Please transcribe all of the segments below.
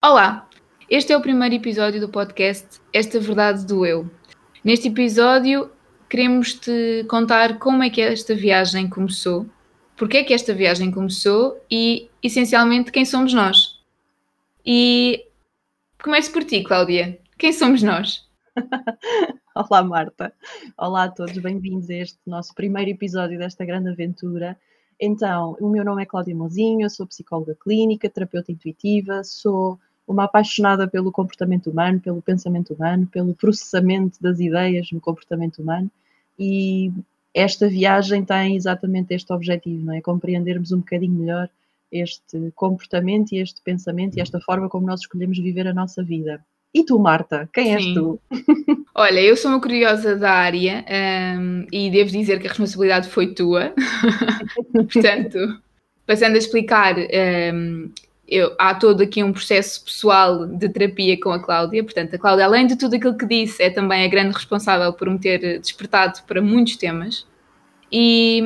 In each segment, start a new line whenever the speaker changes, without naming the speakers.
Olá, este é o primeiro episódio do podcast Esta Verdade do Eu. Neste episódio, queremos te contar como é que esta viagem começou, porque é que esta viagem começou e, essencialmente, quem somos nós. E começo por ti, Cláudia. Quem somos nós?
Olá, Marta. Olá a todos, bem-vindos a este nosso primeiro episódio desta grande aventura. Então, o meu nome é Cláudia Mozinho, sou psicóloga clínica, terapeuta intuitiva, sou uma apaixonada pelo comportamento humano, pelo pensamento humano, pelo processamento das ideias no comportamento humano e esta viagem tem exatamente este objetivo, não é? Compreendermos um bocadinho melhor este comportamento e este pensamento e esta forma como nós escolhemos viver a nossa vida. E tu, Marta, quem és Sim. tu?
Olha, eu sou uma curiosa da área um, e devo dizer que a responsabilidade foi tua. Portanto, passando a explicar, um, eu, há todo aqui um processo pessoal de terapia com a Cláudia. Portanto, a Cláudia, além de tudo aquilo que disse, é também a grande responsável por me ter despertado para muitos temas. E,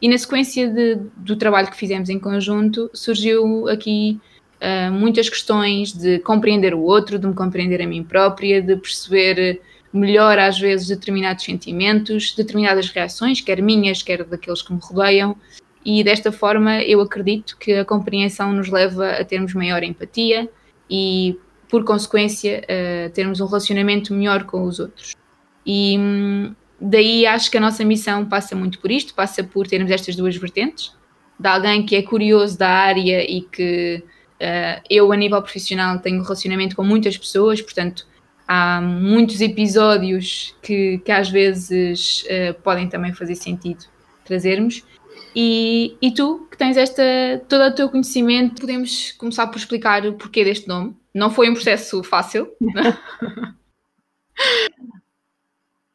e na sequência de, do trabalho que fizemos em conjunto, surgiu aqui uh, muitas questões de compreender o outro, de me compreender a mim própria, de perceber melhor às vezes determinados sentimentos, determinadas reações, quer minhas, quer daqueles que me rodeiam, e desta forma eu acredito que a compreensão nos leva a termos maior empatia e, por consequência, a termos um relacionamento melhor com os outros. E hum, daí acho que a nossa missão passa muito por isto, passa por termos estas duas vertentes, de alguém que é curioso da área e que uh, eu, a nível profissional, tenho relacionamento com muitas pessoas, portanto, há muitos episódios que, que às vezes uh, podem também fazer sentido trazermos, e, e tu, que tens esta, todo o teu conhecimento, podemos começar por explicar o porquê deste nome. Não foi um processo fácil.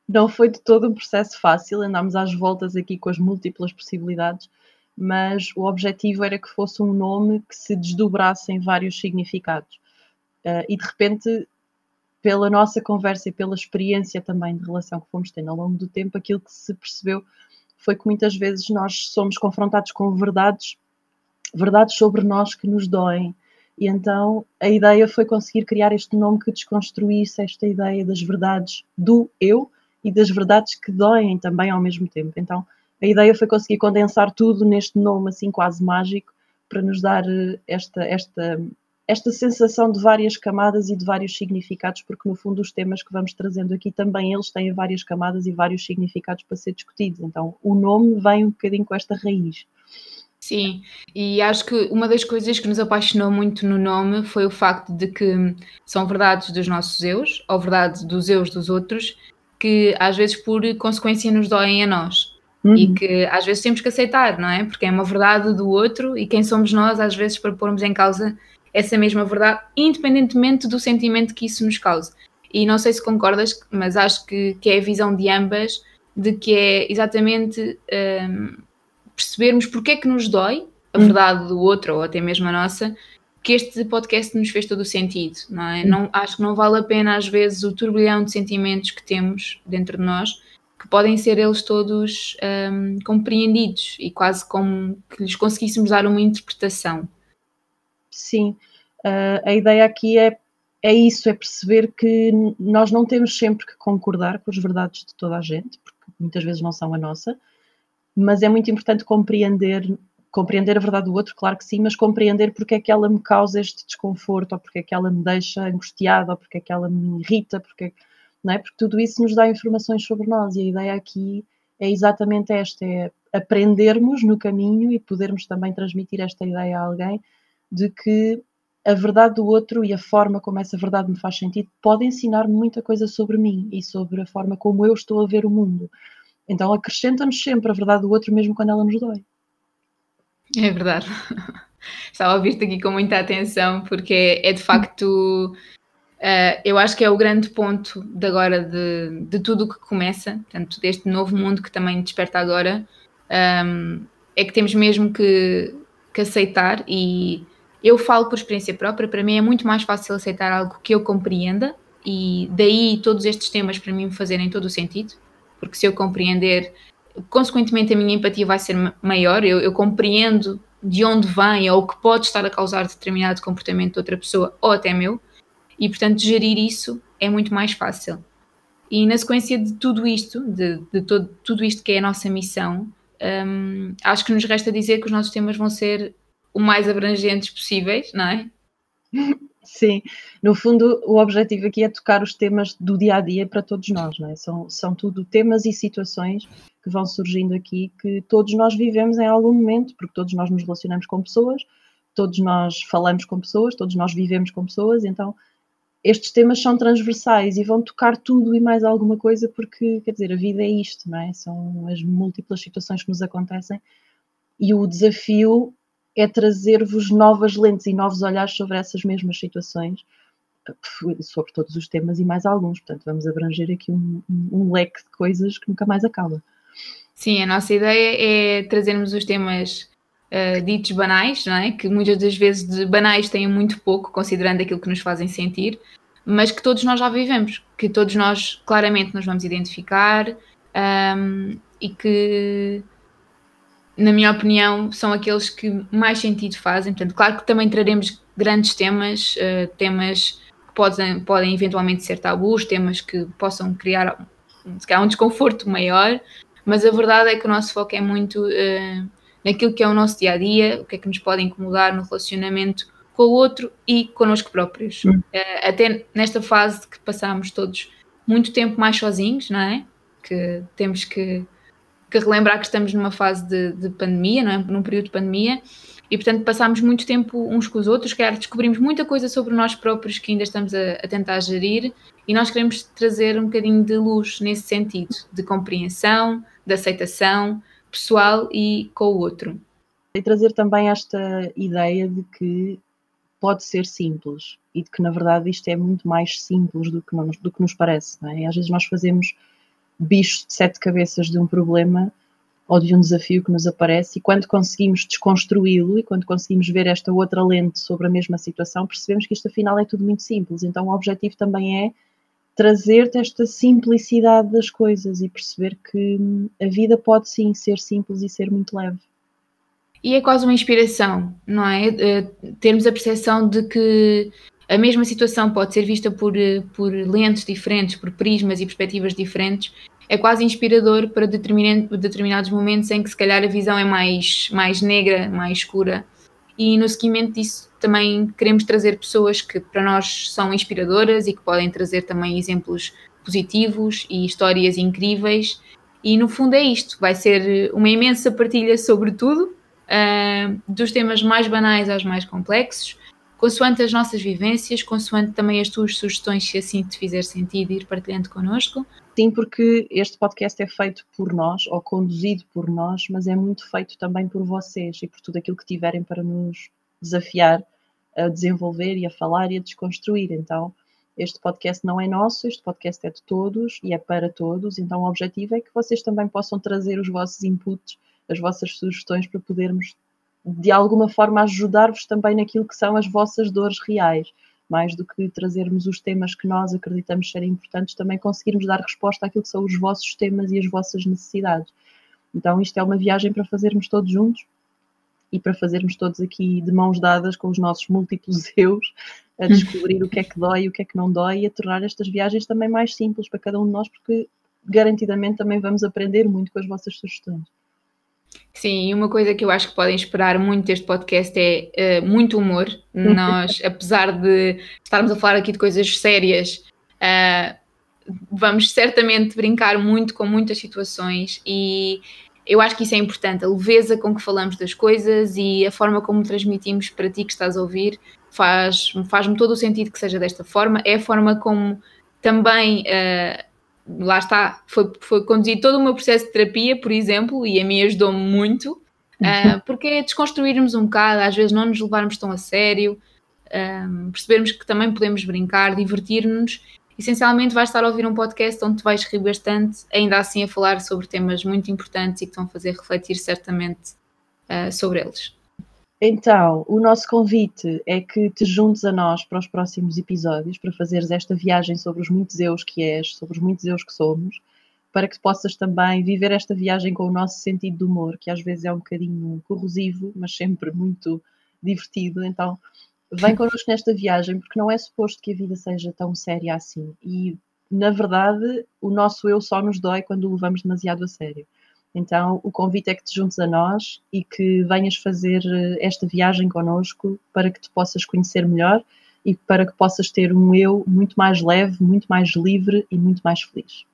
Não foi de todo um processo fácil, andámos às voltas aqui com as múltiplas possibilidades, mas o objetivo era que fosse um nome que se desdobrasse em vários significados. Uh, e de repente, pela nossa conversa e pela experiência também de relação que fomos tendo ao longo do tempo, aquilo que se percebeu foi que muitas vezes nós somos confrontados com verdades, verdades sobre nós que nos doem. E então a ideia foi conseguir criar este nome que desconstruísse esta ideia das verdades do eu e das verdades que doem também ao mesmo tempo. Então a ideia foi conseguir condensar tudo neste nome assim quase mágico para nos dar eh, esta, esta esta sensação de várias camadas e de vários significados, porque no fundo os temas que vamos trazendo aqui também eles têm várias camadas e vários significados para ser discutidos. Então o nome vem um bocadinho com esta raiz.
Sim, e acho que uma das coisas que nos apaixonou muito no nome foi o facto de que são verdades dos nossos eus, ou verdades dos eus dos outros, que às vezes por consequência nos doem a nós. Uhum. E que às vezes temos que aceitar, não é? Porque é uma verdade do outro e quem somos nós, às vezes, para pormos em causa essa mesma verdade, independentemente do sentimento que isso nos cause. E não sei se concordas, mas acho que, que é a visão de ambas, de que é exatamente um, percebermos porque é que nos dói a hum. verdade do outro, ou até mesmo a nossa, que este podcast nos fez todo o sentido, não é? Hum. Não, acho que não vale a pena, às vezes, o turbilhão de sentimentos que temos dentro de nós, que podem ser eles todos um, compreendidos e quase como que lhes conseguíssemos dar uma interpretação.
Sim, uh, a ideia aqui é, é isso, é perceber que nós não temos sempre que concordar com as verdades de toda a gente, porque muitas vezes não são a nossa, mas é muito importante compreender compreender a verdade do outro, claro que sim, mas compreender porque é que ela me causa este desconforto, ou porque é que ela me deixa angustiada, ou porque é que ela me irrita, porque, não é? porque tudo isso nos dá informações sobre nós e a ideia aqui é exatamente esta, é aprendermos no caminho e podermos também transmitir esta ideia a alguém de que a verdade do outro e a forma como essa verdade me faz sentido pode ensinar-me muita coisa sobre mim e sobre a forma como eu estou a ver o mundo. Então acrescenta-nos sempre a verdade do outro, mesmo quando ela nos dói.
É verdade. Estava a ouvir-te aqui com muita atenção, porque é, é de facto. Uh, eu acho que é o grande ponto de agora de, de tudo o que começa, portanto, deste novo mundo que também desperta agora, um, é que temos mesmo que, que aceitar e eu falo por experiência própria, para mim é muito mais fácil aceitar algo que eu compreenda e daí todos estes temas para mim fazerem todo o sentido, porque se eu compreender, consequentemente a minha empatia vai ser maior, eu, eu compreendo de onde vem ou o que pode estar a causar determinado comportamento de outra pessoa ou até meu, e portanto gerir isso é muito mais fácil. E na sequência de tudo isto, de, de todo, tudo isto que é a nossa missão, um, acho que nos resta dizer que os nossos temas vão ser o mais abrangentes possíveis, não é?
Sim, no fundo o objetivo aqui é tocar os temas do dia a dia para todos nós, não é? São, são tudo temas e situações que vão surgindo aqui que todos nós vivemos em algum momento, porque todos nós nos relacionamos com pessoas, todos nós falamos com pessoas, todos nós vivemos com pessoas, então estes temas são transversais e vão tocar tudo e mais alguma coisa, porque, quer dizer, a vida é isto, não é? São as múltiplas situações que nos acontecem e o desafio é trazer-vos novas lentes e novos olhares sobre essas mesmas situações, sobre todos os temas e mais alguns. Portanto, vamos abranger aqui um, um leque de coisas que nunca mais acaba.
Sim, a nossa ideia é trazermos os temas uh, ditos banais, não é? que muitas das vezes de banais têm muito pouco, considerando aquilo que nos fazem sentir, mas que todos nós já vivemos, que todos nós claramente nos vamos identificar um, e que, na minha opinião, são aqueles que mais sentido fazem. Portanto, claro que também traremos grandes temas, uh, temas que podem, podem eventualmente ser tabus, temas que possam criar se um desconforto maior, mas a verdade é que o nosso foco é muito uh, naquilo que é o nosso dia a dia, o que é que nos pode incomodar no relacionamento com o outro e connosco próprios. Uh, até nesta fase que passamos todos muito tempo mais sozinhos, não é? Que temos que, que relembrar que estamos numa fase de, de, pandemia, não é? Num período de pandemia. E portanto passamos muito tempo uns com os outros, quer descobrimos muita coisa sobre nós próprios que ainda estamos a, a tentar gerir e nós queremos trazer um bocadinho de luz nesse sentido, de compreensão, de aceitação pessoal e com o outro.
E trazer também esta ideia de que pode ser simples e de que na verdade isto é muito mais simples do que, nos, do que nos parece. É? Às vezes nós fazemos bichos de sete cabeças de um problema ou de um desafio que nos aparece e quando conseguimos desconstruí-lo e quando conseguimos ver esta outra lente sobre a mesma situação, percebemos que isto afinal é tudo muito simples. Então o objetivo também é trazer-te esta simplicidade das coisas e perceber que a vida pode sim ser simples e ser muito leve.
E é quase uma inspiração, não é? Uh, termos a percepção de que a mesma situação pode ser vista por, eh, por lentes diferentes, por prismas e perspectivas diferentes, é quase inspirador para determinados momentos em que se calhar a visão é mais, mais negra, mais escura. E no seguimento disso também queremos trazer pessoas que para nós são inspiradoras e que podem trazer também exemplos positivos e histórias incríveis. E no fundo é isto: vai ser uma imensa partilha sobre tudo, uh, dos temas mais banais aos mais complexos, consoante as nossas vivências, consoante também as tuas sugestões, se assim te fizer sentido, ir partilhando connosco.
Sim, porque este podcast é feito por nós, ou conduzido por nós, mas é muito feito também por vocês e por tudo aquilo que tiverem para nos desafiar a desenvolver e a falar e a desconstruir. Então, este podcast não é nosso, este podcast é de todos e é para todos. Então, o objetivo é que vocês também possam trazer os vossos inputs, as vossas sugestões para podermos, de alguma forma, ajudar-vos também naquilo que são as vossas dores reais. Mais do que trazermos os temas que nós acreditamos serem importantes, também conseguirmos dar resposta àquilo que são os vossos temas e as vossas necessidades. Então, isto é uma viagem para fazermos todos juntos e para fazermos todos aqui de mãos dadas com os nossos múltiplos eus a descobrir o que é que dói o que é que não dói e a tornar estas viagens também mais simples para cada um de nós, porque garantidamente também vamos aprender muito com as vossas sugestões.
Sim, e uma coisa que eu acho que podem esperar muito deste podcast é uh, muito humor. Nós, apesar de estarmos a falar aqui de coisas sérias, uh, vamos certamente brincar muito com muitas situações e eu acho que isso é importante, a leveza com que falamos das coisas e a forma como transmitimos para ti que estás a ouvir faz, faz-me todo o sentido que seja desta forma. É a forma como também, uh, lá está, foi, foi conduzido todo o meu processo de terapia, por exemplo, e a mim ajudou-me muito, uh, porque é desconstruirmos um bocado, às vezes não nos levarmos tão a sério, um, percebermos que também podemos brincar, divertir-nos essencialmente vais estar a ouvir um podcast onde vais rir bastante, ainda assim a falar sobre temas muito importantes e que estão a fazer refletir certamente uh, sobre eles.
Então, o nosso convite é que te juntes a nós para os próximos episódios, para fazeres esta viagem sobre os muitos eus que és, sobre os muitos eus que somos, para que possas também viver esta viagem com o nosso sentido de humor, que às vezes é um bocadinho corrosivo, mas sempre muito divertido. Então, vem connosco nesta viagem, porque não é suposto que a vida seja tão séria assim. E, na verdade, o nosso eu só nos dói quando o levamos demasiado a sério. Então, o convite é que te juntes a nós e que venhas fazer eh, esta viagem connosco para que te possas conhecer melhor e para que possas ter um eu muito mais leve, muito mais livre e muito mais feliz.